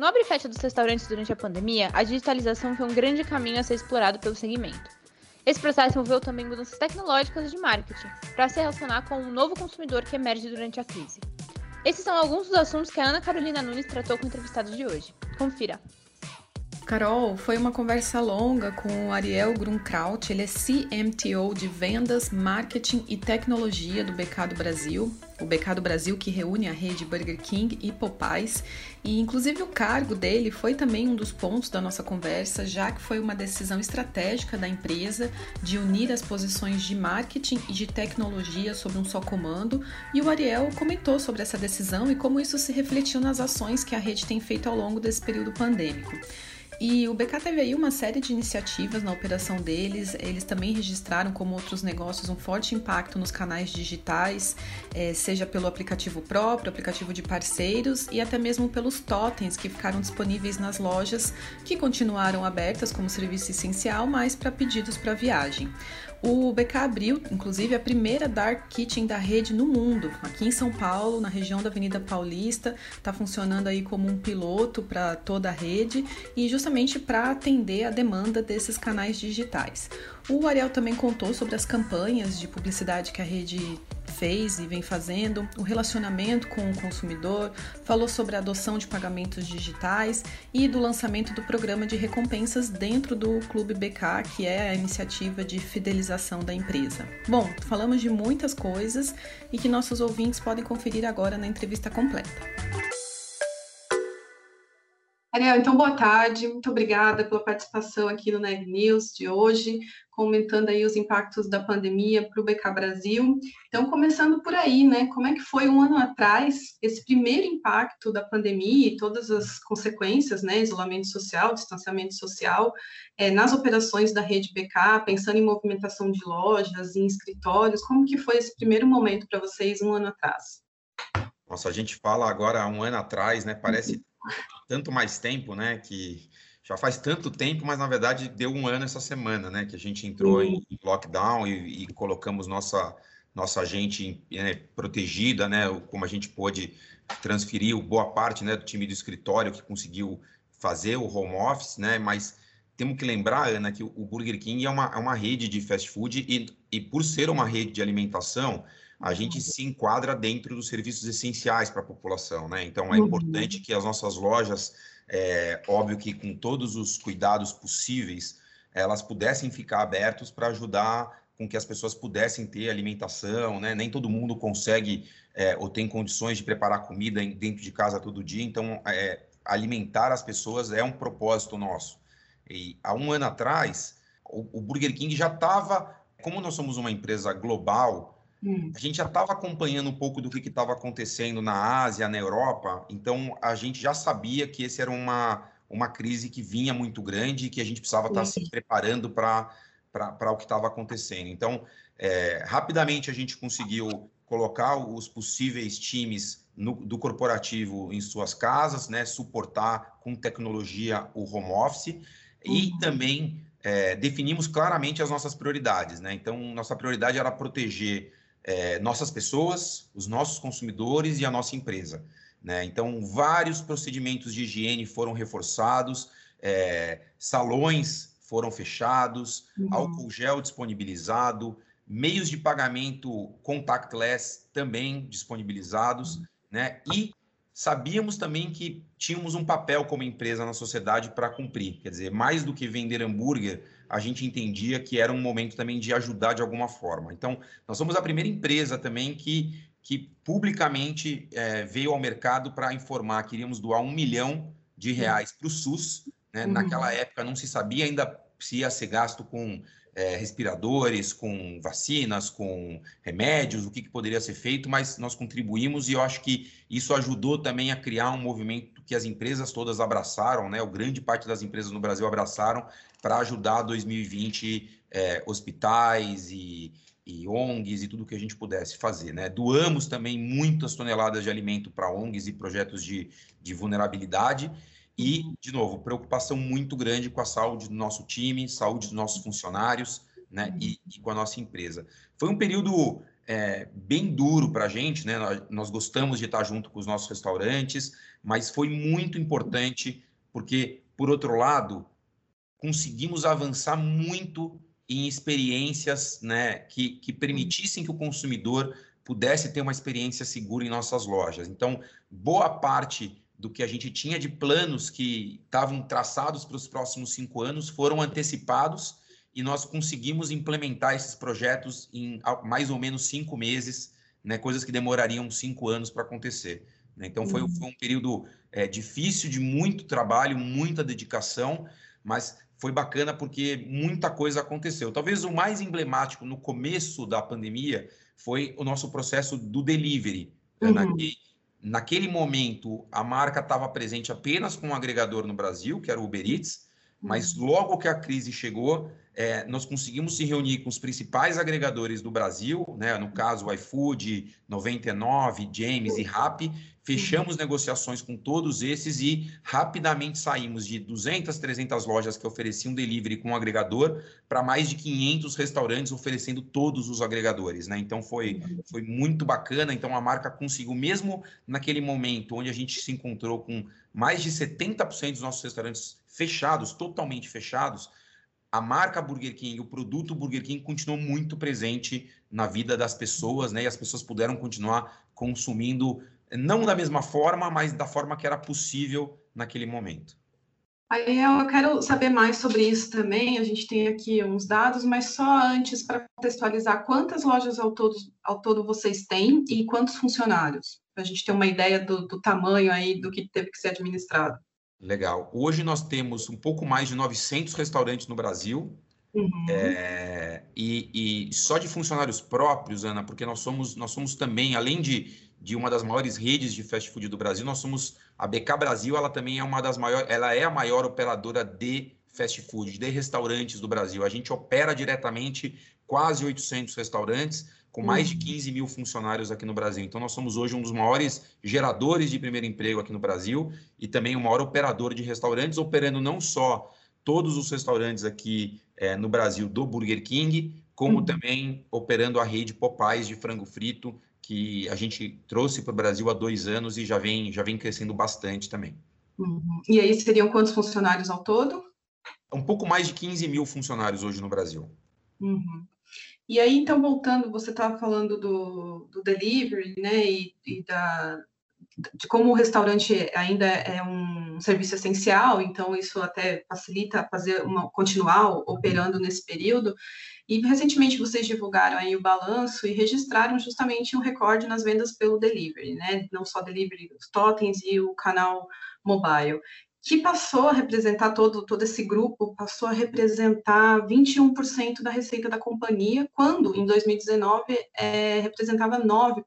No abre e fecha dos restaurantes durante a pandemia, a digitalização foi um grande caminho a ser explorado pelo segmento. Esse processo envolveu também mudanças tecnológicas de marketing, para se relacionar com um novo consumidor que emerge durante a crise. Esses são alguns dos assuntos que a Ana Carolina Nunes tratou com o entrevistado de hoje. Confira! Carol, foi uma conversa longa com o Ariel Grunkraut, ele é CMTO de Vendas, Marketing e Tecnologia do BK do Brasil, o BK do Brasil que reúne a rede Burger King e Popeyes, e inclusive o cargo dele foi também um dos pontos da nossa conversa, já que foi uma decisão estratégica da empresa de unir as posições de marketing e de tecnologia sob um só comando, e o Ariel comentou sobre essa decisão e como isso se refletiu nas ações que a rede tem feito ao longo desse período pandêmico. E o BK teve aí uma série de iniciativas na operação deles. Eles também registraram, como outros negócios, um forte impacto nos canais digitais, é, seja pelo aplicativo próprio, aplicativo de parceiros e até mesmo pelos totens que ficaram disponíveis nas lojas, que continuaram abertas como serviço essencial, mas para pedidos para viagem. O BK abriu, inclusive, a primeira Dark Kitchen da rede no mundo, aqui em São Paulo, na região da Avenida Paulista. Está funcionando aí como um piloto para toda a rede e justamente para atender a demanda desses canais digitais. O Ariel também contou sobre as campanhas de publicidade que a rede fez e vem fazendo, o relacionamento com o consumidor, falou sobre a adoção de pagamentos digitais e do lançamento do programa de recompensas dentro do Clube BK, que é a iniciativa de fidelização da empresa. Bom, falamos de muitas coisas e que nossos ouvintes podem conferir agora na entrevista completa. Ariel, então boa tarde, muito obrigada pela participação aqui no Neg News de hoje, comentando aí os impactos da pandemia para o BK Brasil. Então, começando por aí, né? Como é que foi um ano atrás esse primeiro impacto da pandemia e todas as consequências, né? Isolamento social, distanciamento social, é, nas operações da rede BK, pensando em movimentação de lojas, em escritórios, como que foi esse primeiro momento para vocês um ano atrás? Nossa, a gente fala agora um ano atrás, né? Parece tanto mais tempo, né? Que já faz tanto tempo, mas na verdade deu um ano essa semana, né? Que a gente entrou uhum. em lockdown e, e, colocamos nossa nossa gente né, protegida, né? Como a gente pôde transferir boa parte, né, do time do escritório que conseguiu fazer o home office, né? Mas temos que lembrar, Ana, que o Burger King é uma, é uma rede de fast food e, e por ser uma rede de alimentação, a gente uhum. se enquadra dentro dos serviços essenciais para a população, né? Então é uhum. importante que as nossas lojas, é, óbvio que com todos os cuidados possíveis, elas pudessem ficar abertas para ajudar com que as pessoas pudessem ter alimentação, né? Nem todo mundo consegue é, ou tem condições de preparar comida dentro de casa todo dia, então é, alimentar as pessoas é um propósito nosso. E há um ano atrás, o, o Burger King já estava, como nós somos uma empresa global, Hum. A gente já estava acompanhando um pouco do que estava acontecendo na Ásia, na Europa, então a gente já sabia que esse era uma, uma crise que vinha muito grande e que a gente precisava estar tá se preparando para o que estava acontecendo. Então, é, rapidamente a gente conseguiu colocar os possíveis times no, do corporativo em suas casas, né, suportar com tecnologia o home office uhum. e também é, definimos claramente as nossas prioridades. Né? Então, nossa prioridade era proteger é, nossas pessoas, os nossos consumidores e a nossa empresa. Né? Então, vários procedimentos de higiene foram reforçados, é, salões foram fechados, uhum. álcool gel disponibilizado, meios de pagamento contactless também disponibilizados, uhum. né? E sabíamos também que tínhamos um papel como empresa na sociedade para cumprir. Quer dizer, mais do que vender hambúrguer, a gente entendia que era um momento também de ajudar de alguma forma. Então, nós somos a primeira empresa também que, que publicamente é, veio ao mercado para informar que iríamos doar um milhão de reais para o SUS. Né? Uhum. Naquela época não se sabia ainda se ia ser gasto com é, respiradores, com vacinas, com remédios, o que, que poderia ser feito, mas nós contribuímos e eu acho que isso ajudou também a criar um movimento que as empresas todas abraçaram, né? O grande parte das empresas no Brasil abraçaram para ajudar 2020 é, hospitais e, e ONGs e tudo que a gente pudesse fazer, né? Doamos também muitas toneladas de alimento para ONGs e projetos de, de vulnerabilidade e, de novo, preocupação muito grande com a saúde do nosso time, saúde dos nossos funcionários, né? E, e com a nossa empresa. Foi um período é, bem duro para a gente, né? Nós, nós, gostamos de estar junto com os nossos restaurantes, mas foi muito importante porque, por outro lado, conseguimos avançar muito em experiências né, que, que permitissem que o consumidor pudesse ter uma experiência segura em nossas lojas. Então, boa parte do que a gente tinha de planos que estavam traçados para os próximos cinco anos foram antecipados e nós conseguimos implementar esses projetos em mais ou menos cinco meses, né, coisas que demorariam cinco anos para acontecer. Né? Então foi, foi, um período é, difícil, de muito trabalho, muita dedicação, mas foi bacana porque muita coisa aconteceu. Talvez o mais emblemático no começo da pandemia foi o nosso processo do delivery. Né? Uhum. Naquele, naquele momento, a marca estava presente apenas com um agregador no Brasil, que era o Uber Eats, mas uhum. logo que a crise chegou, é, nós conseguimos se reunir com os principais agregadores do Brasil, né, no caso o iFood, 99, James e Rappi, fechamos negociações com todos esses e rapidamente saímos de 200, 300 lojas que ofereciam delivery com um agregador para mais de 500 restaurantes oferecendo todos os agregadores, né? Então foi, foi muito bacana, então a marca conseguiu, mesmo naquele momento onde a gente se encontrou com mais de 70% dos nossos restaurantes fechados, totalmente fechados, a marca Burger King, o produto Burger King continuou muito presente na vida das pessoas, né? E as pessoas puderam continuar consumindo, não da mesma forma, mas da forma que era possível naquele momento. Aí eu quero saber mais sobre isso também. A gente tem aqui uns dados, mas só antes para contextualizar quantas lojas ao todo, ao todo vocês têm e quantos funcionários, para a gente ter uma ideia do, do tamanho aí do que teve que ser administrado. Legal. Hoje nós temos um pouco mais de 900 restaurantes no Brasil. Uhum. É, e, e, só de funcionários próprios, Ana, porque nós somos, nós somos também, além de, de uma das maiores redes de fast food do Brasil, nós somos a BK Brasil, ela também é uma das maiores, ela é a maior operadora de fast food, de restaurantes do Brasil. A gente opera diretamente quase 800 restaurantes com mais de 15 uhum. mil funcionários aqui no Brasil. Então, nós somos hoje um dos maiores geradores de primeiro emprego aqui no Brasil e também o maior operador de restaurantes, operando não só todos os restaurantes aqui é, no Brasil do Burger King, como uhum. também operando a rede Popeyes de frango frito, que a gente trouxe para o Brasil há dois anos e já vem, já vem crescendo bastante também. Uhum. E aí seriam quantos funcionários ao todo? Um pouco mais de 15 mil funcionários hoje no Brasil. Uhum. E aí, então, voltando, você estava falando do, do, delivery, né, e, e da, de como o restaurante ainda é um serviço essencial, então isso até facilita fazer uma continuar operando nesse período. E recentemente vocês divulgaram aí o balanço e registraram justamente um recorde nas vendas pelo delivery, né? Não só delivery, os totens e o canal mobile que passou a representar todo, todo esse grupo, passou a representar 21% da receita da companhia, quando em 2019 é, representava 9%.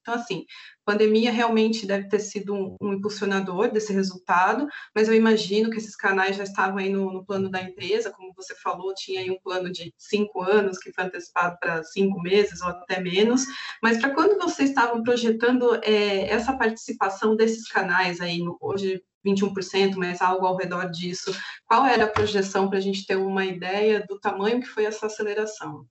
Então, assim, pandemia realmente deve ter sido um, um, impulsionador desse resultado, mas eu imagino que esses canais já estavam aí no, no, plano da empresa, como você falou, tinha aí um plano de cinco anos que foi antecipado para cinco meses ou até menos, mas para quando vocês estavam projetando é, essa participação desses canais aí, no, hoje 21%, mas algo ao redor disso. Qual era a projeção para a gente ter uma ideia do tamanho que foi essa aceleração?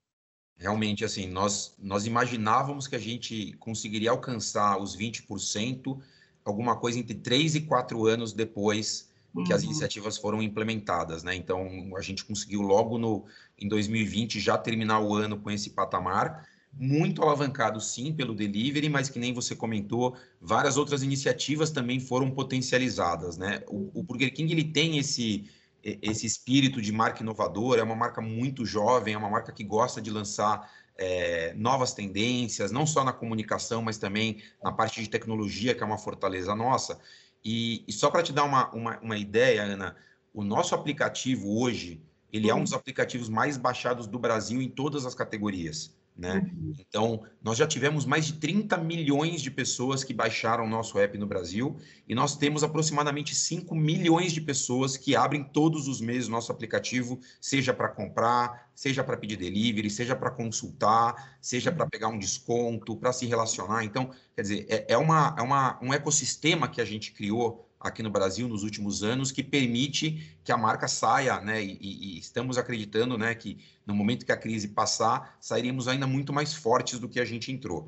Realmente, assim, nós, nós imaginávamos que a gente conseguiria alcançar os 20%, alguma coisa entre 3 e 4 anos depois que as uhum. iniciativas foram implementadas, né? Então, a gente conseguiu logo no, em 2020 já terminar o ano com esse patamar muito alavancado sim pelo delivery, mas que nem você comentou, várias outras iniciativas também foram potencializadas, né? O, o Burger King ele tem esse esse espírito de marca inovadora, é uma marca muito jovem, é uma marca que gosta de lançar é, novas tendências, não só na comunicação, mas também na parte de tecnologia, que é uma fortaleza nossa. E, e só para te dar uma, uma, uma ideia, Ana, o nosso aplicativo hoje, ele é um dos aplicativos mais baixados do Brasil em todas as categorias. Né? Uhum. Então, nós já tivemos mais de 30 milhões de pessoas que baixaram o nosso app no Brasil e nós temos aproximadamente 5 milhões de pessoas que abrem todos os meses o nosso aplicativo, seja para comprar, seja para pedir delivery, seja para consultar, seja para pegar um desconto, para se relacionar. Então, quer dizer, é, é, uma, é uma, um ecossistema que a gente criou aqui no Brasil nos últimos anos que permite que a marca saia, né? E, e, estamos acreditando, né, que no momento que a crise passar, sairemos ainda muito mais fortes do que a gente entrou.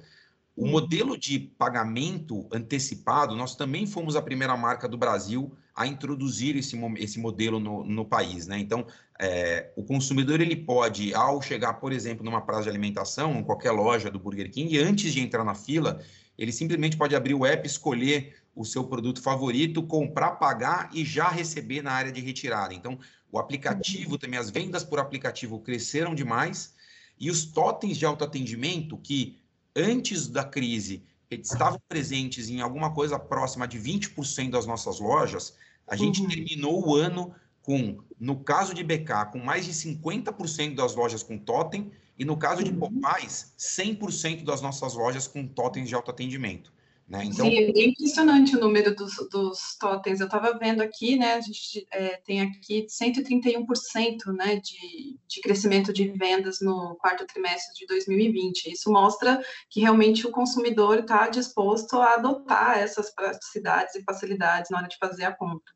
O uhum. modelo de pagamento antecipado, nós também fomos a primeira marca do Brasil a introduzir esse, esse modelo no, no país, né? Então, é, o consumidor ele pode, ao chegar, por exemplo, numa praça de alimentação, em qualquer loja do Burger King, antes de entrar na fila, ele simplesmente pode abrir o app, escolher o seu produto favorito, comprar, pagar e já receber na área de retirada. Então, o aplicativo uhum. também, as vendas por aplicativo cresceram demais e os totens de autoatendimento que antes da crise estavam presentes em alguma coisa próxima de 20% das nossas lojas, a gente uhum. terminou o ano com, no caso de BK, com mais de 50% das lojas com totem e no caso de uhum. Popais, 100% das nossas lojas com totens de autoatendimento. Né? Então... Sim, é impressionante o número dos, dos totens. Eu estava vendo aqui, né? A gente é, tem aqui 131% né, de, de crescimento de vendas no quarto trimestre de 2020. Isso mostra que realmente o consumidor está disposto a adotar essas praticidades e facilidades na hora de fazer a compra.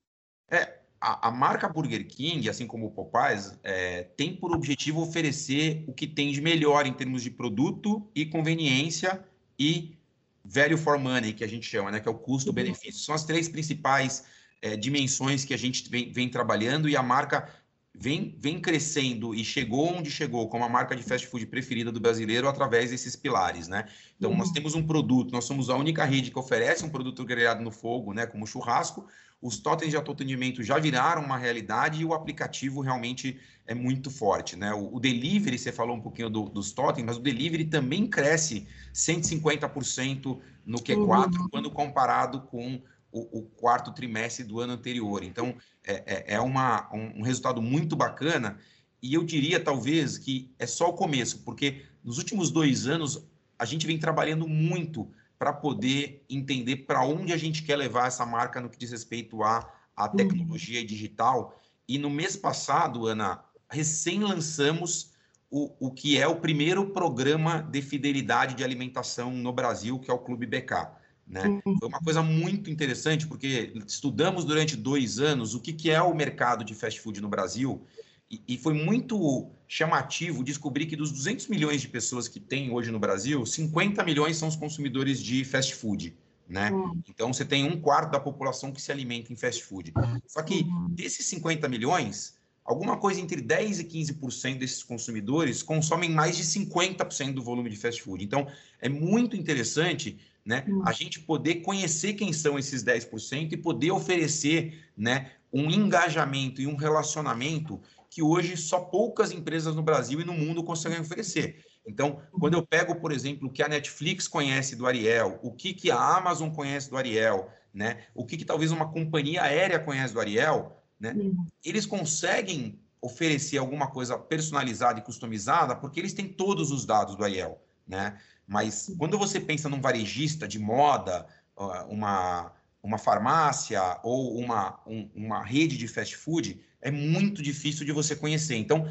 É, a, a marca Burger King, assim como o Popeyes, é, tem por objetivo oferecer o que tem de melhor em termos de produto e conveniência e value for money, que a gente chama, né, que é o custo-benefício. Uhum. São as três principais é, dimensões que a gente vem, vem, trabalhando e a marca vem, vem crescendo e chegou onde chegou como a marca de fast food preferida do brasileiro através desses pilares, né? Então, uhum. nós temos um produto, nós somos a única rede que oferece um produto grelhado no fogo, né, como churrasco, os totens de autoatendimento já viraram uma realidade e o aplicativo realmente é muito forte. Né? O, o delivery, você falou um pouquinho do, dos totens, mas o delivery também cresce 150% no Q4 uhum. quando comparado com o, o, quarto trimestre do ano anterior. Então, é, é, é uma, um, resultado muito bacana e eu diria, talvez, que é só o começo, porque nos últimos dois anos a gente vem trabalhando muito para poder entender para onde a gente quer levar essa marca no que diz respeito à, à uhum. tecnologia uhum. digital. E no mês passado, Ana, recém lançamos o, o que é o primeiro programa de fidelidade de alimentação no Brasil, que é o Clube BK. Né? Foi uma coisa muito interessante, porque estudamos durante dois anos o que, que é o mercado de fast food no Brasil e, foi muito chamativo descobrir que dos 200 milhões de pessoas que tem hoje no Brasil, 50 milhões são os consumidores de fast food. Né? Então você tem um quarto da população que se alimenta em fast food. Só que desses 50 milhões, alguma coisa entre 10 e 15% desses consumidores consomem mais de 50% do volume de fast food. Então é muito interessante né, uhum. a gente poder conhecer quem são esses 10% e poder oferecer né, um engajamento e um relacionamento que hoje só poucas empresas no Brasil e no mundo conseguem oferecer. Então, quando eu pego, por exemplo, o que a Netflix conhece do Ariel, o que, que a Amazon conhece do Ariel, né? o que, que talvez uma companhia aérea conhece do Ariel, né? eles conseguem oferecer alguma coisa personalizada e customizada porque eles têm todos os dados do Ariel. Né? Mas quando você pensa num varejista de moda, uma, uma farmácia ou uma, um, uma rede de fast food, é muito difícil de você conhecer. Então,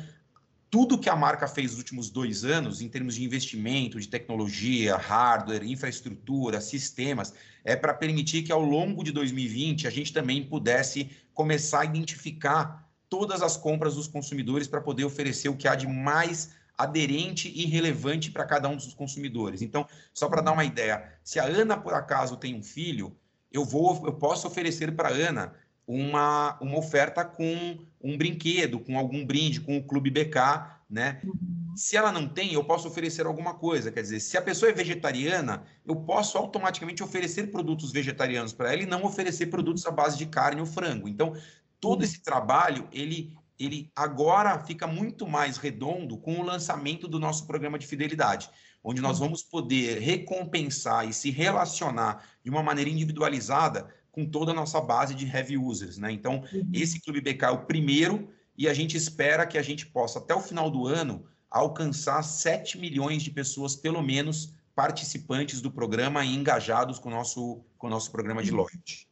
tudo que a marca fez nos últimos dois anos, em termos de investimento, de tecnologia, hardware, infraestrutura, sistemas, é para permitir que ao longo de 2020 a gente também pudesse começar a identificar todas as compras dos consumidores para poder oferecer o que há de mais aderente e relevante para cada um dos consumidores. Então, só para dar uma ideia, se a Ana por acaso tem um filho, eu vou, eu posso oferecer para a Ana uma, uma oferta com um brinquedo, com algum brinde, com o Clube BK, né? Uhum. Se ela não tem, eu posso oferecer alguma coisa. Quer dizer, se a pessoa é vegetariana, eu posso automaticamente oferecer produtos vegetarianos para ela e não oferecer produtos à base de carne ou frango. Então, todo esse trabalho, ele, ele agora fica muito mais redondo com o lançamento do nosso programa de fidelidade, onde nós vamos poder recompensar e se relacionar de uma maneira individualizada com toda a nossa base de heavy users, né? Então, uhum. esse Clube BK é o primeiro e a gente espera que a gente possa, até o final do ano, alcançar 7 milhões de pessoas, pelo menos, participantes do programa e engajados com o nosso, com o nosso programa de loyalty.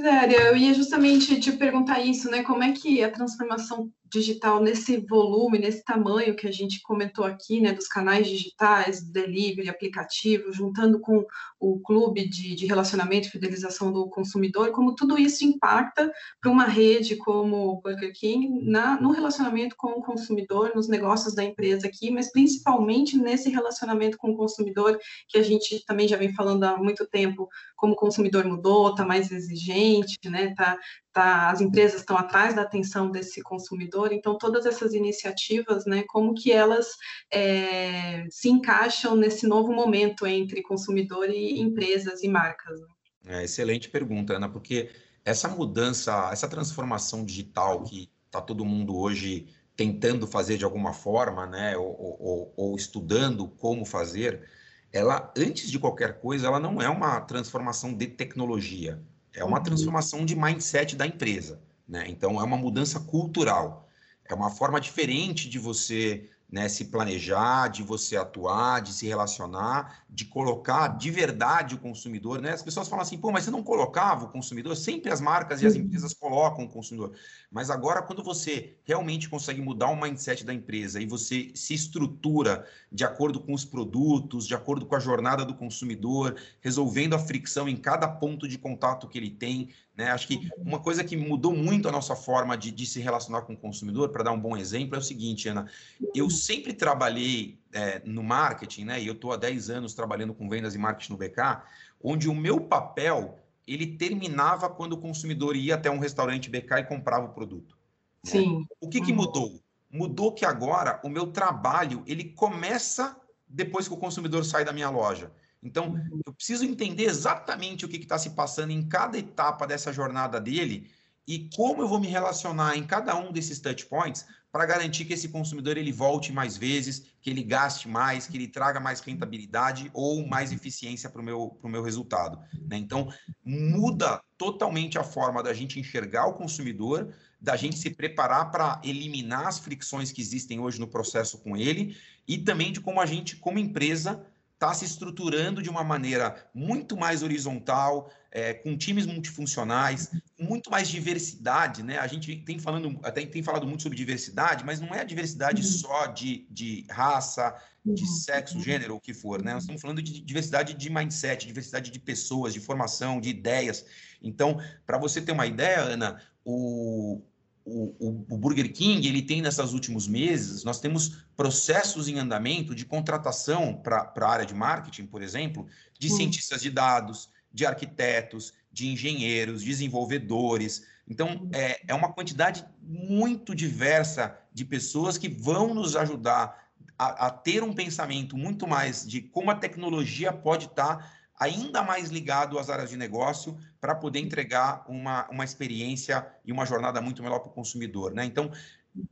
Zéria, eu ia justamente te perguntar isso, né? Como é que a transformação digital nesse volume, nesse tamanho que a gente comentou aqui, né, dos canais digitais, delivery, aplicativo, juntando com o clube de, de relacionamento e fidelização do consumidor, como tudo isso impacta para uma rede como o Burger King na, no relacionamento com o consumidor, nos negócios da empresa aqui, mas principalmente nesse relacionamento com o consumidor, que a gente também já vem falando há muito tempo, como o consumidor mudou, está mais exigente, né, tá, tá, as empresas estão atrás da atenção desse consumidor, então todas essas iniciativas, né, como que elas é, se encaixam nesse novo momento entre consumidor e empresas e marcas? Né? É, excelente pergunta, Ana, porque essa mudança, essa transformação digital que está todo mundo hoje tentando fazer de alguma forma, né, ou, ou, ou estudando como fazer, ela, antes de qualquer coisa, ela não é uma transformação de tecnologia, é uma uhum. transformação de mindset da empresa. Né? Então, é uma mudança cultural. É uma forma diferente de você né, se planejar, de você atuar, de se relacionar, de colocar de verdade o consumidor, né? As pessoas falam assim, pô, mas você não colocava o consumidor? Sempre as marcas e as empresas colocam o consumidor. Mas agora, quando você realmente consegue mudar o mindset da empresa e você se estrutura de acordo com os produtos, de acordo com a jornada do consumidor, resolvendo a fricção em cada ponto de contato que ele tem, né? Acho que uma coisa que mudou muito a nossa forma de, de se relacionar com o consumidor, para dar um bom exemplo, é o seguinte, Ana. Eu sempre trabalhei é, no marketing, né? E eu estou há 10 anos trabalhando com vendas e marketing no BK, onde o meu papel ele terminava quando o consumidor ia até um restaurante BK e comprava o produto. Né? Sim. O que, que mudou? Mudou que agora o meu trabalho ele começa depois que o consumidor sai da minha loja. Então, uhum. eu preciso entender exatamente o que está se passando em cada etapa dessa jornada dele e como eu vou me relacionar em cada um desses touch points para garantir que esse consumidor ele volte mais vezes, que ele gaste mais, que ele traga mais rentabilidade ou mais eficiência para o meu, meu resultado. Né? Então, muda totalmente a forma da gente enxergar o consumidor, da gente se preparar para eliminar as fricções que existem hoje no processo com ele e também de como a gente, como empresa, está se estruturando de uma maneira muito mais horizontal, é, com times multifuncionais, com muito mais diversidade, né? A gente tem falando, até tem falado muito sobre diversidade, mas não é a diversidade uhum. só de, de raça, de uhum. sexo, gênero, o que for, né? Nós estamos falando de diversidade de mindset, diversidade de pessoas, de formação, de ideias. Então, para você ter uma ideia, Ana, o, o, o, o, Burger King ele tem nessas últimos meses, nós temos processos em andamento de contratação para a área de marketing, por exemplo, de hum. cientistas de dados, de arquitetos, de engenheiros, desenvolvedores. Então, é, é uma quantidade muito diversa de pessoas que vão nos ajudar a, a ter um pensamento muito mais de como a tecnologia pode estar tá ainda mais ligado às áreas de negócio para poder entregar uma, uma experiência e uma jornada muito melhor para o consumidor. Né? Então,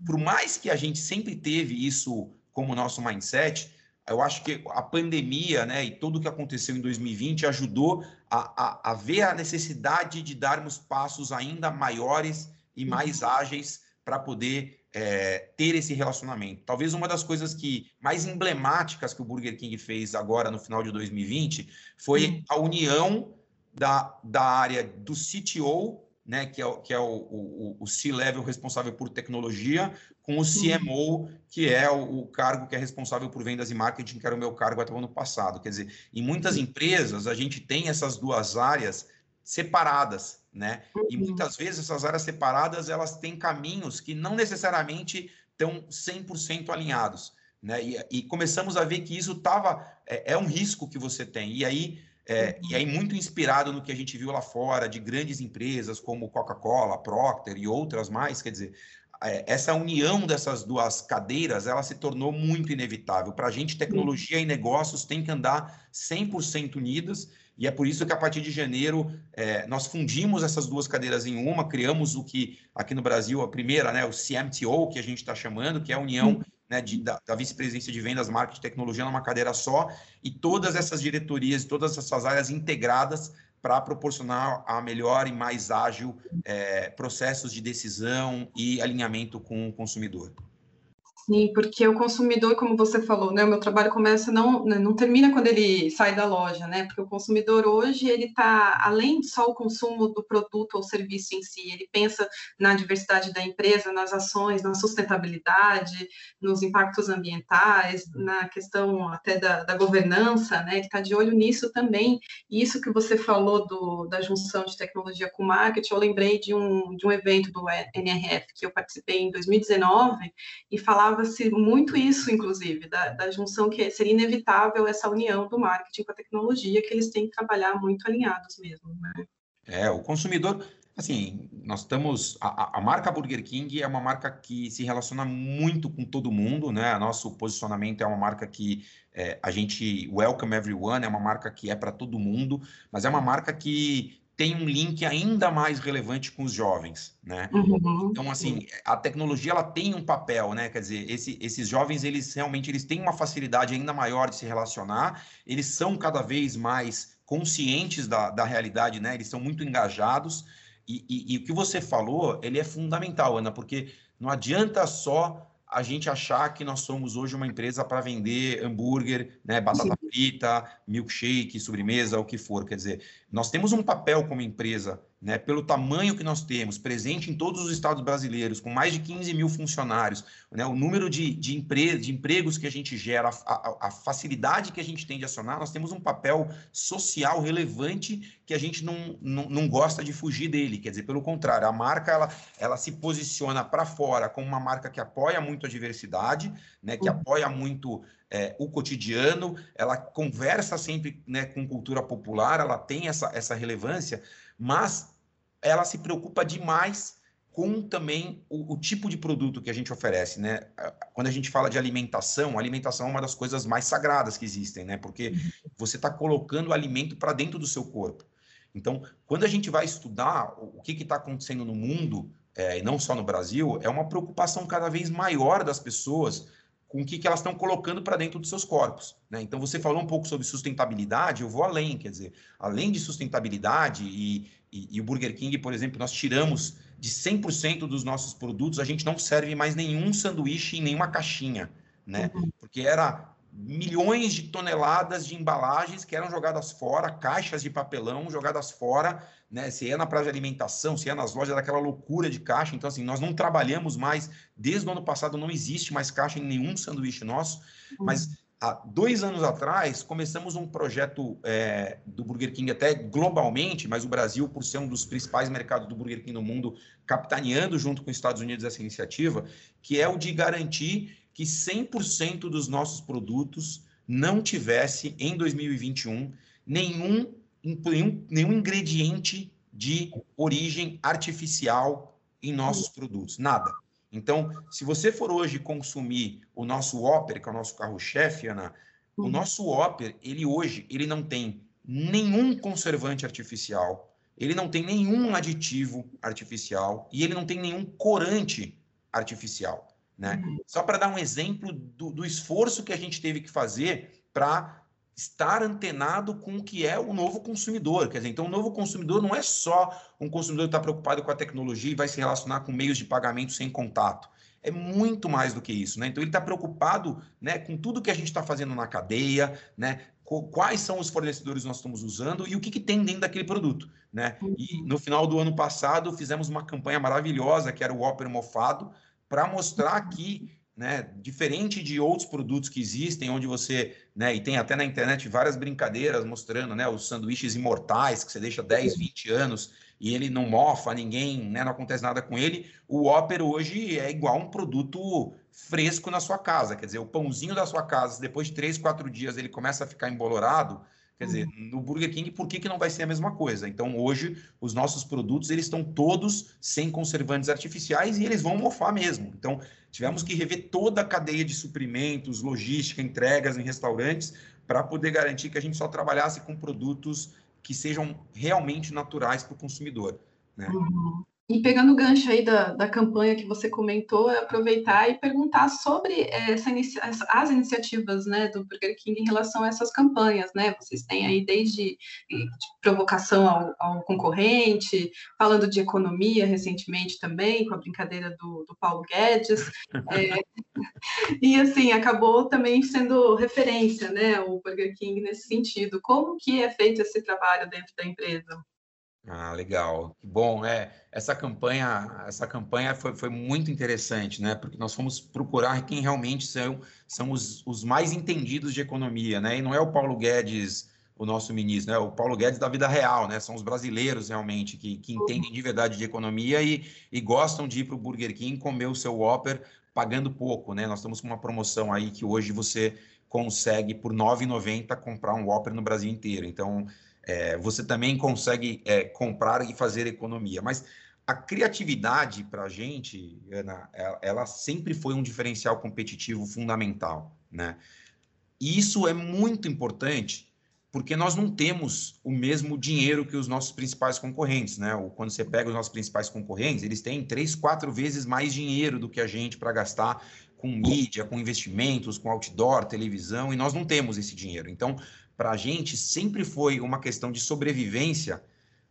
por mais que a gente sempre teve isso como nosso mindset, eu acho que a pandemia né, e tudo o que aconteceu em 2020 ajudou a, a, a ver a necessidade de darmos passos ainda maiores e mais ágeis para poder é, ter esse relacionamento. Talvez uma das coisas que mais emblemáticas que o Burger King fez agora no final de 2020 foi a união da, da área do CTO, né, que é, o, que é o, o, o C-level responsável por tecnologia, com o CMO, que é o, o, cargo que é responsável por vendas e marketing, que era o meu cargo até o ano passado. Quer dizer, em muitas empresas a gente tem essas duas áreas separadas né? E uhum. muitas vezes essas áreas separadas, elas têm caminhos que não necessariamente estão 100% alinhados, né? E, e, começamos a ver que isso tava, é, é, um risco que você tem. E aí, é, e aí muito inspirado no que a gente viu lá fora, de grandes empresas como Coca-Cola, Procter e outras mais, quer dizer, é, essa união dessas duas cadeiras, ela se tornou muito inevitável. Para a gente, tecnologia e negócios têm que andar 100% unidas e é por isso que a partir de janeiro é, nós fundimos essas duas cadeiras em uma, criamos o que aqui no Brasil a primeira, né, o CMTO, que a gente está chamando, que é a união né, de, da, da vice-presidência de vendas, marketing e tecnologia numa cadeira só, e todas essas diretorias, todas essas áreas integradas para proporcionar a melhor e mais ágil é, processos de decisão e alinhamento com o consumidor. Sim, porque o consumidor, como você falou, né, o meu trabalho começa não né, não termina quando ele sai da loja, né? Porque o consumidor hoje ele está além de só o consumo do produto ou serviço em si, ele pensa na diversidade da empresa, nas ações, na sustentabilidade, nos impactos ambientais, na questão até da, da governança, né? Ele está de olho nisso também. E isso que você falou do, da junção de tecnologia com marketing, eu lembrei de um de um evento do NRF que eu participei em 2019 e falava-se muito isso, inclusive, da, da, junção que seria inevitável essa união do marketing com a tecnologia, que eles têm que trabalhar muito alinhados mesmo. Né? É, o consumidor, assim, nós estamos. A, a, marca Burger King é uma marca que se relaciona muito com todo mundo, né? Nosso posicionamento é uma marca que é, a gente welcome everyone, é uma marca que é para todo mundo, mas é uma marca que tem um link ainda mais relevante com os jovens, né? Uhum. Então, assim, a tecnologia ela tem um papel, né? Quer dizer, esse, esses jovens eles realmente eles têm uma facilidade ainda maior de se relacionar, eles são cada vez mais conscientes da, da realidade, né? Eles são muito engajados e, e, e o que você falou, ele é fundamental, Ana, porque não adianta só a gente achar que nós somos hoje uma empresa para vender hambúrguer, né, batata frita, milkshake, sobremesa, o que for. Quer dizer, nós temos um papel como empresa né, pelo tamanho que nós temos, presente em todos os estados brasileiros, com mais de 15 mil funcionários, né, o número de, de, empre de empregos que a gente gera, a, a, facilidade que a gente tem de acionar, nós temos um papel social relevante que a gente não, não, não gosta de fugir dele. Quer dizer, pelo contrário, a marca ela, ela se posiciona para fora como uma marca que apoia muito a diversidade, né, que uhum. apoia muito é, o cotidiano, ela conversa sempre né, com cultura popular, ela tem essa, essa relevância, mas ela se preocupa demais com também o, o, tipo de produto que a gente oferece, né? Quando a gente fala de alimentação, alimentação é uma das coisas mais sagradas que existem, né? Porque você está colocando o alimento para dentro do seu corpo. Então, quando a gente vai estudar o que está acontecendo no mundo, é, e não só no Brasil, é uma preocupação cada vez maior das pessoas com o que, que elas estão colocando para dentro dos seus corpos. Né? Então, você falou um pouco sobre sustentabilidade, eu vou além, quer dizer, além de sustentabilidade e, e, e o Burger King, por exemplo, nós tiramos de 100% dos nossos produtos, a gente não serve mais nenhum sanduíche em nenhuma caixinha, né? Uhum. Porque era milhões de toneladas de embalagens que eram jogadas fora, caixas de papelão jogadas fora, né? Se é na praia de alimentação, se é nas lojas, daquela loucura de caixa. Então, assim, nós não trabalhamos mais, desde o ano passado não existe mais caixa em nenhum sanduíche nosso, uhum. mas há dois anos atrás começamos um projeto é, do Burger King até globalmente, mas o Brasil, por ser um dos principais mercados do Burger King no mundo, capitaneando junto com os Estados Unidos essa iniciativa, que é o de garantir que 100% dos nossos produtos não tivesse, em 2021, nenhum, nenhum, nenhum ingrediente de origem artificial em nossos produtos. Nada. Então, se você for hoje consumir o nosso Opel, que é o nosso carro-chefe, Ana, o nosso Opel, ele hoje, ele não tem nenhum conservante artificial, ele não tem nenhum aditivo artificial e ele não tem nenhum corante artificial. Né? Uhum. Só para dar um exemplo do, do, esforço que a gente teve que fazer para estar antenado com o que é o novo consumidor. Quer dizer, então, o novo consumidor não é só um consumidor que está preocupado com a tecnologia e vai se relacionar com meios de pagamento sem contato. É muito mais do que isso, né? Então ele está preocupado, né, com tudo que a gente está fazendo na cadeia, né? Quais são os fornecedores que nós estamos usando e o que, que tem dentro daquele produto, né? E uhum. no final do ano passado fizemos uma campanha maravilhosa que era o Opera Mofado, para mostrar que, né, diferente de outros produtos que existem, onde você, né, e tem até na internet várias brincadeiras mostrando, né, os sanduíches imortais, que você deixa 10, 20 anos e ele não mofa ninguém, né, não acontece nada com ele, o Ópera hoje é igual um produto fresco na sua casa, quer dizer, o pãozinho da sua casa, depois de 3, 4 dias ele começa a ficar embolorado, Quer dizer, uhum. no Burger King, por que, que não vai ser a mesma coisa? Então, hoje, os nossos produtos, eles estão todos sem conservantes artificiais e eles vão mofar mesmo. Então, tivemos que rever toda a cadeia de suprimentos, logística, entregas em restaurantes, para poder garantir que a gente só trabalhasse com produtos que sejam realmente naturais para o consumidor. Né? Uhum. E pegando o gancho aí da, da campanha que você comentou, é aproveitar e perguntar sobre essa inicia as iniciativas né, do Burger King em relação a essas campanhas, né? Vocês têm aí desde de provocação ao, ao, concorrente, falando de economia recentemente também, com a brincadeira do, do Paulo Guedes. É, e assim, acabou também sendo referência, né, o Burger King nesse sentido. Como que é feito esse trabalho dentro da empresa? Ah, legal. Bom, é, essa campanha, essa campanha foi, foi muito interessante, né? Porque nós fomos procurar quem realmente são, são os, os mais entendidos de economia, né? E não é o Paulo Guedes, o nosso ministro, né? O Paulo Guedes da vida real, né? São os brasileiros realmente que, que entendem de verdade de economia e, e gostam de ir para o Burger King comer o seu Whopper pagando pouco, né? Nós estamos com uma promoção aí que hoje você consegue por R$ 9,90 comprar um Whopper no Brasil inteiro. Então, é, você também consegue é, comprar e fazer economia. Mas a criatividade para a gente, Ana, ela, ela, sempre foi um diferencial competitivo fundamental, né? E isso é muito importante porque nós não temos o mesmo dinheiro que os nossos principais concorrentes, né? Quando você pega os nossos principais concorrentes, eles têm três, quatro vezes mais dinheiro do que a gente para gastar com mídia, com investimentos, com outdoor, televisão, e nós não temos esse dinheiro. Então, para a gente sempre foi uma questão de sobrevivência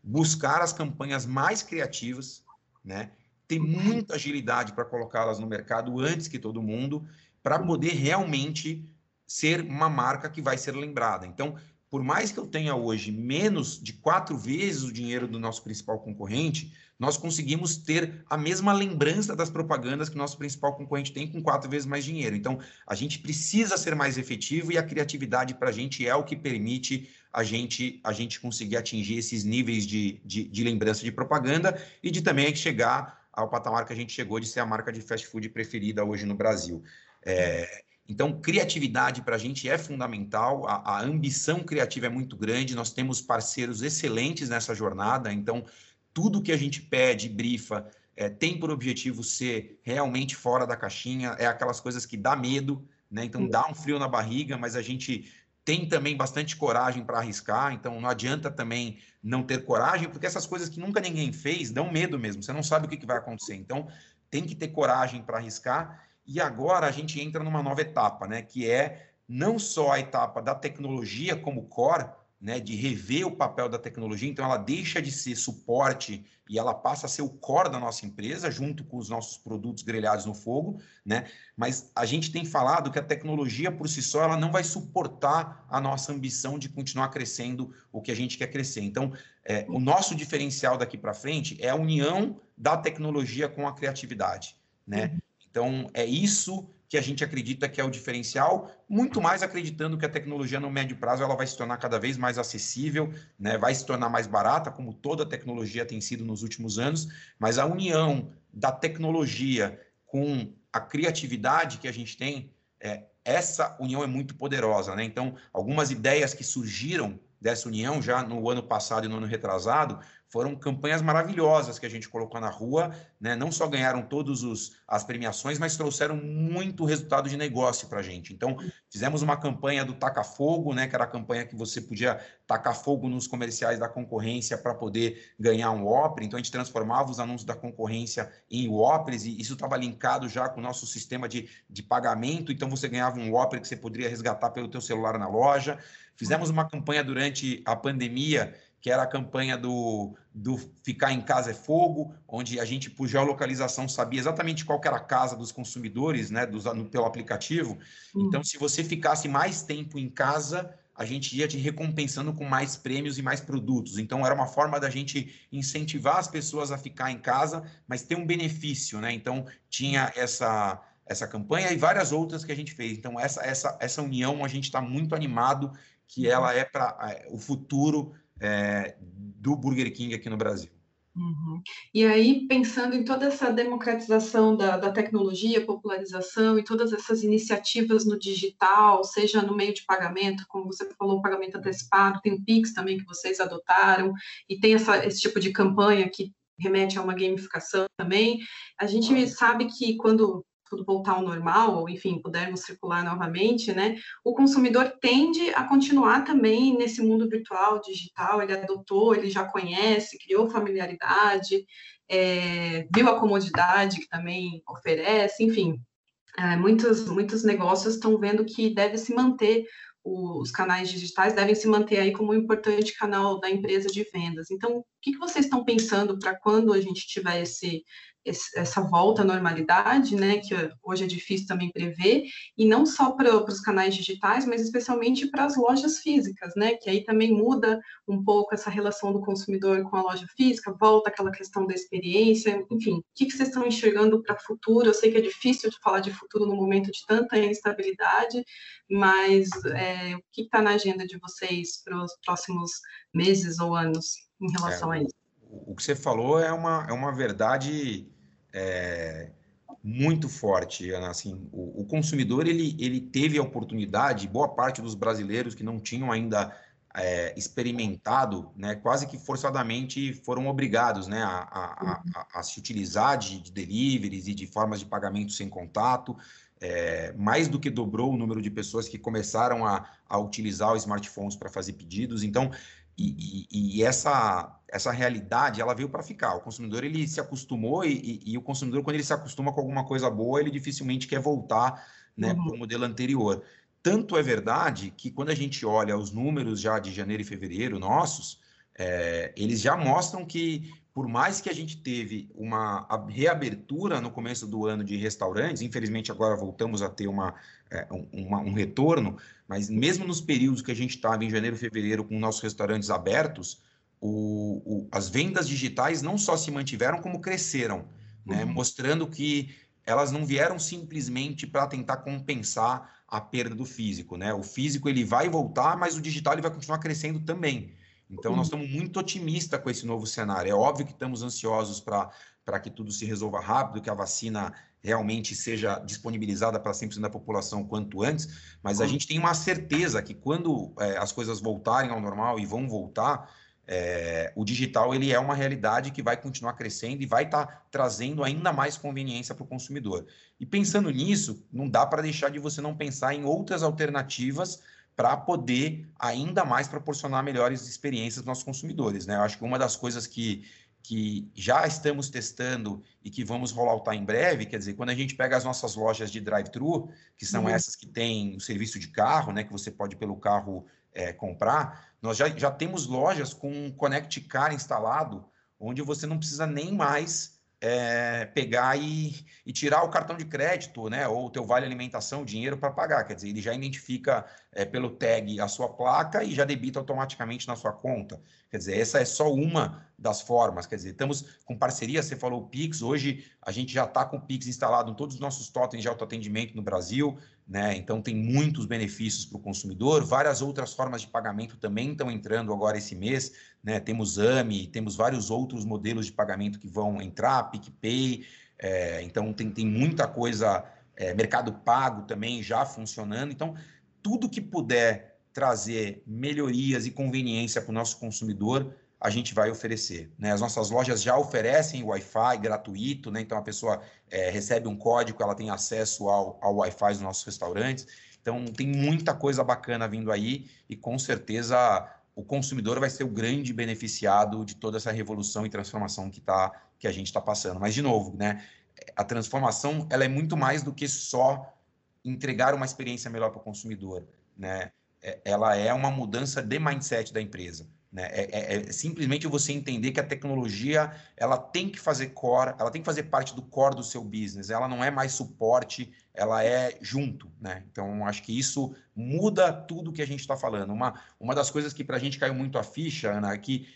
buscar as campanhas mais criativas, né? Ter muita agilidade para colocá-las no mercado antes que todo mundo, para poder realmente ser uma marca que vai ser lembrada. Então, por mais que eu tenha hoje menos de quatro vezes o dinheiro do nosso principal concorrente, nós conseguimos ter a mesma lembrança das propagandas que o nosso principal concorrente tem com quatro vezes mais dinheiro. Então, a gente precisa ser mais efetivo e a criatividade para a gente é o que permite a gente, a gente conseguir atingir esses níveis de, de, de lembrança de propaganda e de também chegar ao patamar que a gente chegou de ser a marca de fast food preferida hoje no Brasil. É, então, criatividade para a gente é fundamental, a, a, ambição criativa é muito grande, nós temos parceiros excelentes nessa jornada, então tudo que a gente pede, brifa, é, tem por objetivo ser realmente fora da caixinha, é aquelas coisas que dá medo, né? Então dá um frio na barriga, mas a gente tem também bastante coragem para arriscar, então não adianta também não ter coragem, porque essas coisas que nunca ninguém fez dão medo mesmo, você não sabe o que, que vai acontecer. Então tem que ter coragem para arriscar. E agora a gente entra numa nova etapa, né? Que é não só a etapa da tecnologia como core, né, de rever o papel da tecnologia, então ela deixa de ser suporte e ela passa a ser o core da nossa empresa, junto com os nossos produtos grelhados no fogo, né? Mas a gente tem falado que a tecnologia por si só ela não vai suportar a nossa ambição de continuar crescendo o que a gente quer crescer. Então, é, o nosso diferencial daqui para frente é a união da tecnologia com a criatividade, né? Então, é isso que a gente acredita que é o diferencial, muito mais acreditando que a tecnologia no médio prazo ela vai se tornar cada vez mais acessível, né? vai se tornar mais barata, como toda tecnologia tem sido nos últimos anos, mas a união da tecnologia com a criatividade que a gente tem, é, essa união é muito poderosa. Né? Então, algumas ideias que surgiram dessa união já no ano passado e no ano retrasado foram campanhas maravilhosas que a gente colocou na rua, né? Não só ganharam todas as premiações, mas trouxeram muito resultado de negócio para a gente. Então, fizemos uma campanha do Taca Fogo, né? Que era a campanha que você podia tacar fogo nos comerciais da concorrência para poder ganhar um Whopper. Então, a gente transformava os anúncios da concorrência em Whoppers e isso estava linkado já com o nosso sistema de, de pagamento. Então, você ganhava um Whopper que você poderia resgatar pelo teu celular na loja. Fizemos uma campanha durante a pandemia que era a campanha do, do Ficar em Casa é Fogo, onde a gente, por geolocalização, sabia exatamente qual era a casa dos consumidores, né, dos, no, pelo aplicativo. Uhum. Então, se você ficasse mais tempo em casa, a gente ia te recompensando com mais prêmios e mais produtos. Então, era uma forma da gente incentivar as pessoas a ficar em casa, mas ter um benefício, né? Então, tinha essa essa campanha e várias outras que a gente fez. Então, essa, essa, essa união a gente está muito animado que uhum. ela é para é, o futuro é, do Burger King aqui no Brasil. Uhum. E aí, pensando em toda essa democratização da, da, tecnologia, popularização e todas essas iniciativas no digital, seja no meio de pagamento, como você falou, pagamento antecipado, tem o Pix também que vocês adotaram, e tem essa, esse tipo de campanha que remete a uma gamificação também. A gente sabe que quando tudo voltar ao normal, ou enfim, pudermos circular novamente, né, o consumidor tende a continuar também nesse mundo virtual, digital, ele adotou, ele já conhece, criou familiaridade, é, viu a comodidade que também oferece, enfim, é, muitos, muitos negócios estão vendo que deve se manter os canais digitais devem se manter aí como um importante canal da empresa de vendas. Então, o que, que vocês estão pensando para quando a gente tiver esse, essa volta à normalidade, né, que hoje é difícil também prever, e não só para os canais digitais, mas especialmente para as lojas físicas, né, que aí também muda um pouco essa relação do consumidor com a loja física, volta aquela questão da experiência, enfim, o que, que vocês estão enxergando para o futuro? Eu sei que é difícil de falar de futuro no momento de tanta instabilidade, mas é, o que está na agenda de vocês para os próximos meses ou anos em relação é, a isso? O que você falou é uma, é uma verdade é, muito forte, Ana. Assim, o, o, consumidor ele, ele teve a oportunidade, boa parte dos brasileiros que não tinham ainda é, experimentado, né, quase que forçadamente foram obrigados né, a, a, a, a se utilizar de, de, deliveries e de formas de pagamento sem contato. É, mais do que dobrou o número de pessoas que começaram a, a utilizar os smartphones para fazer pedidos. Então, e, e, e, essa, essa realidade, ela veio para ficar. O consumidor, ele se acostumou e, e, o consumidor, quando ele se acostuma com alguma coisa boa, ele dificilmente quer voltar né, uhum. para o modelo anterior. Tanto é verdade que quando a gente olha os números já de janeiro e fevereiro nossos, é, eles já mostram que, por mais que a gente teve uma reabertura no começo do ano de restaurantes, infelizmente agora voltamos a ter uma, é, um, um retorno, mas mesmo nos períodos que a gente estava em janeiro, fevereiro, com nossos restaurantes abertos, o, o, as vendas digitais não só se mantiveram, como cresceram, né? Uhum. mostrando que elas não vieram simplesmente para tentar compensar a perda do físico. Né? O físico ele vai voltar, mas o digital ele vai continuar crescendo também. Então, uhum. nós estamos muito otimistas com esse novo cenário. É óbvio que estamos ansiosos para que tudo se resolva rápido, que a vacina realmente seja disponibilizada para 100% da população quanto antes, mas a gente tem uma certeza que quando é, as coisas voltarem ao normal e vão voltar, é, o digital ele é uma realidade que vai continuar crescendo e vai estar tá trazendo ainda mais conveniência para o consumidor. E pensando nisso, não dá para deixar de você não pensar em outras alternativas para poder ainda mais proporcionar melhores experiências para nossos consumidores. Né? Eu acho que uma das coisas que que já estamos testando e que vamos rolar em breve, quer dizer, quando a gente pega as nossas lojas de drive-thru, que são uhum. essas que têm o serviço de carro, né, que você pode pelo carro é, comprar, nós já, já temos lojas com Connect Car instalado, onde você não precisa nem mais é, pegar e, e, tirar o cartão de crédito, né, ou o teu vale alimentação, dinheiro para pagar. Quer dizer, ele já identifica é, pelo tag a sua placa e já debita automaticamente na sua conta. Quer dizer, essa é só uma das formas. Quer dizer, estamos com parceria, você falou o Pix, hoje a gente já está com o Pix instalado em todos os nossos totens de autoatendimento no Brasil, né? Então tem muitos benefícios para o consumidor. Várias outras formas de pagamento também estão entrando agora esse mês, né? Temos AMI, temos vários outros modelos de pagamento que vão entrar, PicPay, é, então tem, tem muita coisa, é, Mercado Pago também já funcionando. Então, tudo que puder trazer melhorias e conveniência para o nosso consumidor, a gente vai oferecer. Né? As nossas lojas já oferecem Wi-Fi gratuito, né? então a pessoa é, recebe um código, ela tem acesso ao, ao Wi-Fi dos nossos restaurantes. Então tem muita coisa bacana vindo aí e com certeza o consumidor vai ser o grande beneficiado de toda essa revolução e transformação que, tá, que a gente está passando. Mas, de novo, né, a transformação ela é muito mais do que só entregar uma experiência melhor para o consumidor. Né? É, ela é uma mudança de mindset da empresa. Né? É, é, é, simplesmente você entender que a tecnologia ela tem que fazer core, ela tem que fazer parte do core do seu business. Ela não é mais suporte, ela é junto. Né? Então, acho que isso muda tudo que a gente está falando. Uma, uma das coisas que para a gente caiu muito a ficha, Ana, é que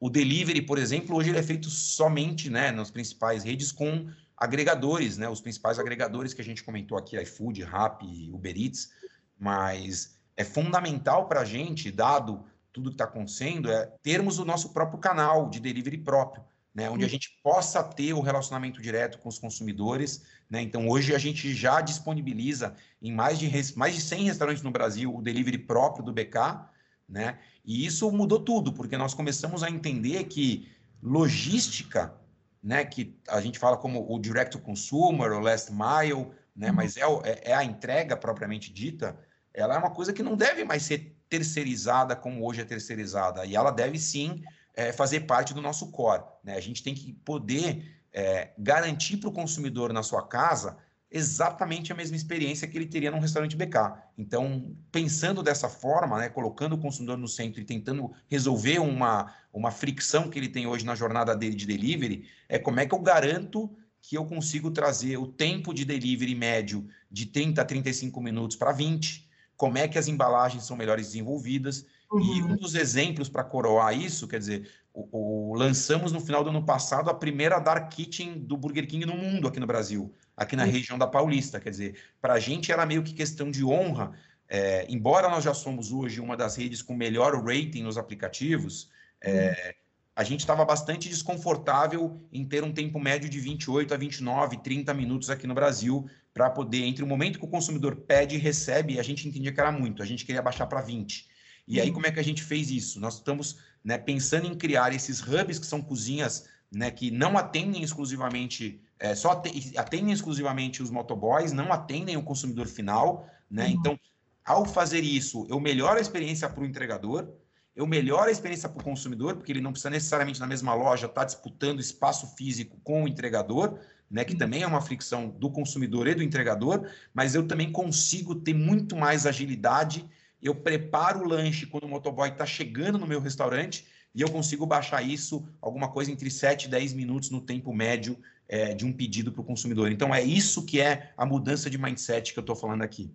o delivery, por exemplo, hoje ele é feito somente né, nas principais redes com agregadores, né? os principais agregadores que a gente comentou aqui, iFood, Rappi, Uber Eats, mas é fundamental para a gente, dado tudo que está acontecendo, é termos o nosso próprio canal de delivery próprio, né, onde a gente possa ter o relacionamento direto com os consumidores. Né? Então, hoje a gente já disponibiliza em mais de, mais de 100 restaurantes no Brasil o delivery próprio do BK, né? e isso mudou tudo, porque nós começamos a entender que logística né, que a gente fala como o direct to consumer, o last mile, né, uhum. mas é, é, é, a entrega propriamente dita, ela é uma coisa que não deve mais ser terceirizada como hoje é terceirizada, e ela deve sim é, fazer parte do nosso core. Né? A gente tem que poder é, garantir para o consumidor na sua casa exatamente a mesma experiência que ele teria num restaurante BK. Então, pensando dessa forma, né, colocando o consumidor no centro e tentando resolver uma, uma fricção que ele tem hoje na jornada dele de delivery, é como é que eu garanto que eu consigo trazer o tempo de delivery médio de 30 a 35 minutos para 20, como é que as embalagens são melhores desenvolvidas. Uhum. E um dos exemplos para coroar isso, quer dizer, o, o, lançamos no final do ano passado a primeira Dark Kitchen do Burger King no mundo aqui no Brasil aqui na região da Paulista. Quer dizer, para a gente era meio que questão de honra, é, embora nós já somos hoje uma das redes com melhor rating nos aplicativos, é, a gente estava bastante desconfortável em ter um tempo médio de 28 a 29, 30 minutos aqui no Brasil, para poder, entre o momento que o consumidor pede e recebe, a gente entendia que era muito, a gente queria baixar para 20. E aí, como é que a gente fez isso? Nós estamos né, pensando em criar esses hubs, que são cozinhas né, que não atendem exclusivamente é, só atendem exclusivamente os motoboys, não atendem o consumidor final, né? Uhum. Então, ao fazer isso, eu melhoro a experiência para o entregador, eu melhoro a experiência para o consumidor, porque ele não precisa necessariamente na mesma loja estar tá disputando espaço físico com o entregador, né, que uhum. também é uma fricção do consumidor e do entregador, mas eu também consigo ter muito mais agilidade. Eu preparo o lanche quando o motoboy está chegando no meu restaurante e eu consigo baixar isso alguma coisa entre 7 e 10 minutos no tempo médio é, de um pedido para o consumidor. Então, é isso que é a mudança de mindset que eu estou falando aqui.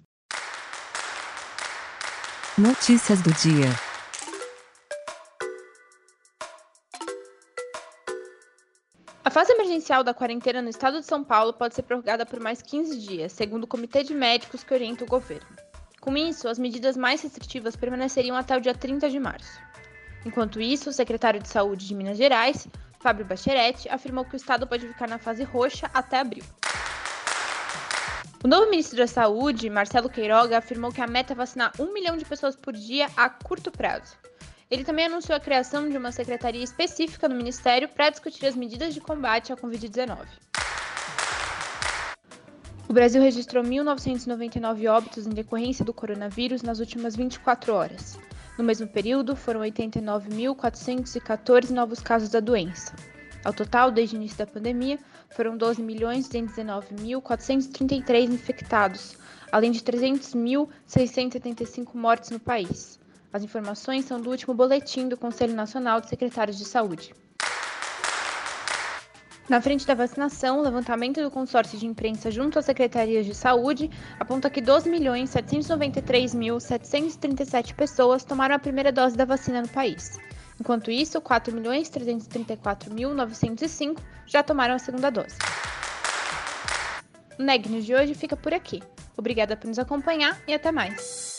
Notícias do dia. A fase emergencial da quarentena no estado de São Paulo pode ser prorrogada por mais 15 dias, segundo o Comitê de Médicos que orienta o governo. Com isso, as medidas mais restritivas permaneceriam até o dia 30 de março. Enquanto isso, o secretário de Saúde de Minas Gerais, Fábio Bacheretti, afirmou que o estado pode ficar na fase roxa até abril. O novo ministro da Saúde, Marcelo Queiroga, afirmou que a meta é vacinar um milhão de pessoas por dia a curto prazo. Ele também anunciou a criação de uma secretaria específica no ministério para discutir as medidas de combate à Covid-19. O Brasil registrou 1.999 óbitos em decorrência do coronavírus nas últimas 24 horas. No mesmo período, foram 89.414 novos casos da doença. Ao total, desde o início da pandemia, foram 12.219.433 infectados, além de 300.675 mortes no país. As informações são do último boletim do Conselho Nacional de Secretários de Saúde. Na frente da vacinação, o levantamento do consórcio de imprensa junto às secretarias de saúde aponta que 12.793.737 pessoas tomaram a primeira dose da vacina no país. Enquanto isso, 4.334.905 já tomaram a segunda dose. O Neg News de hoje fica por aqui. Obrigada por nos acompanhar e até mais.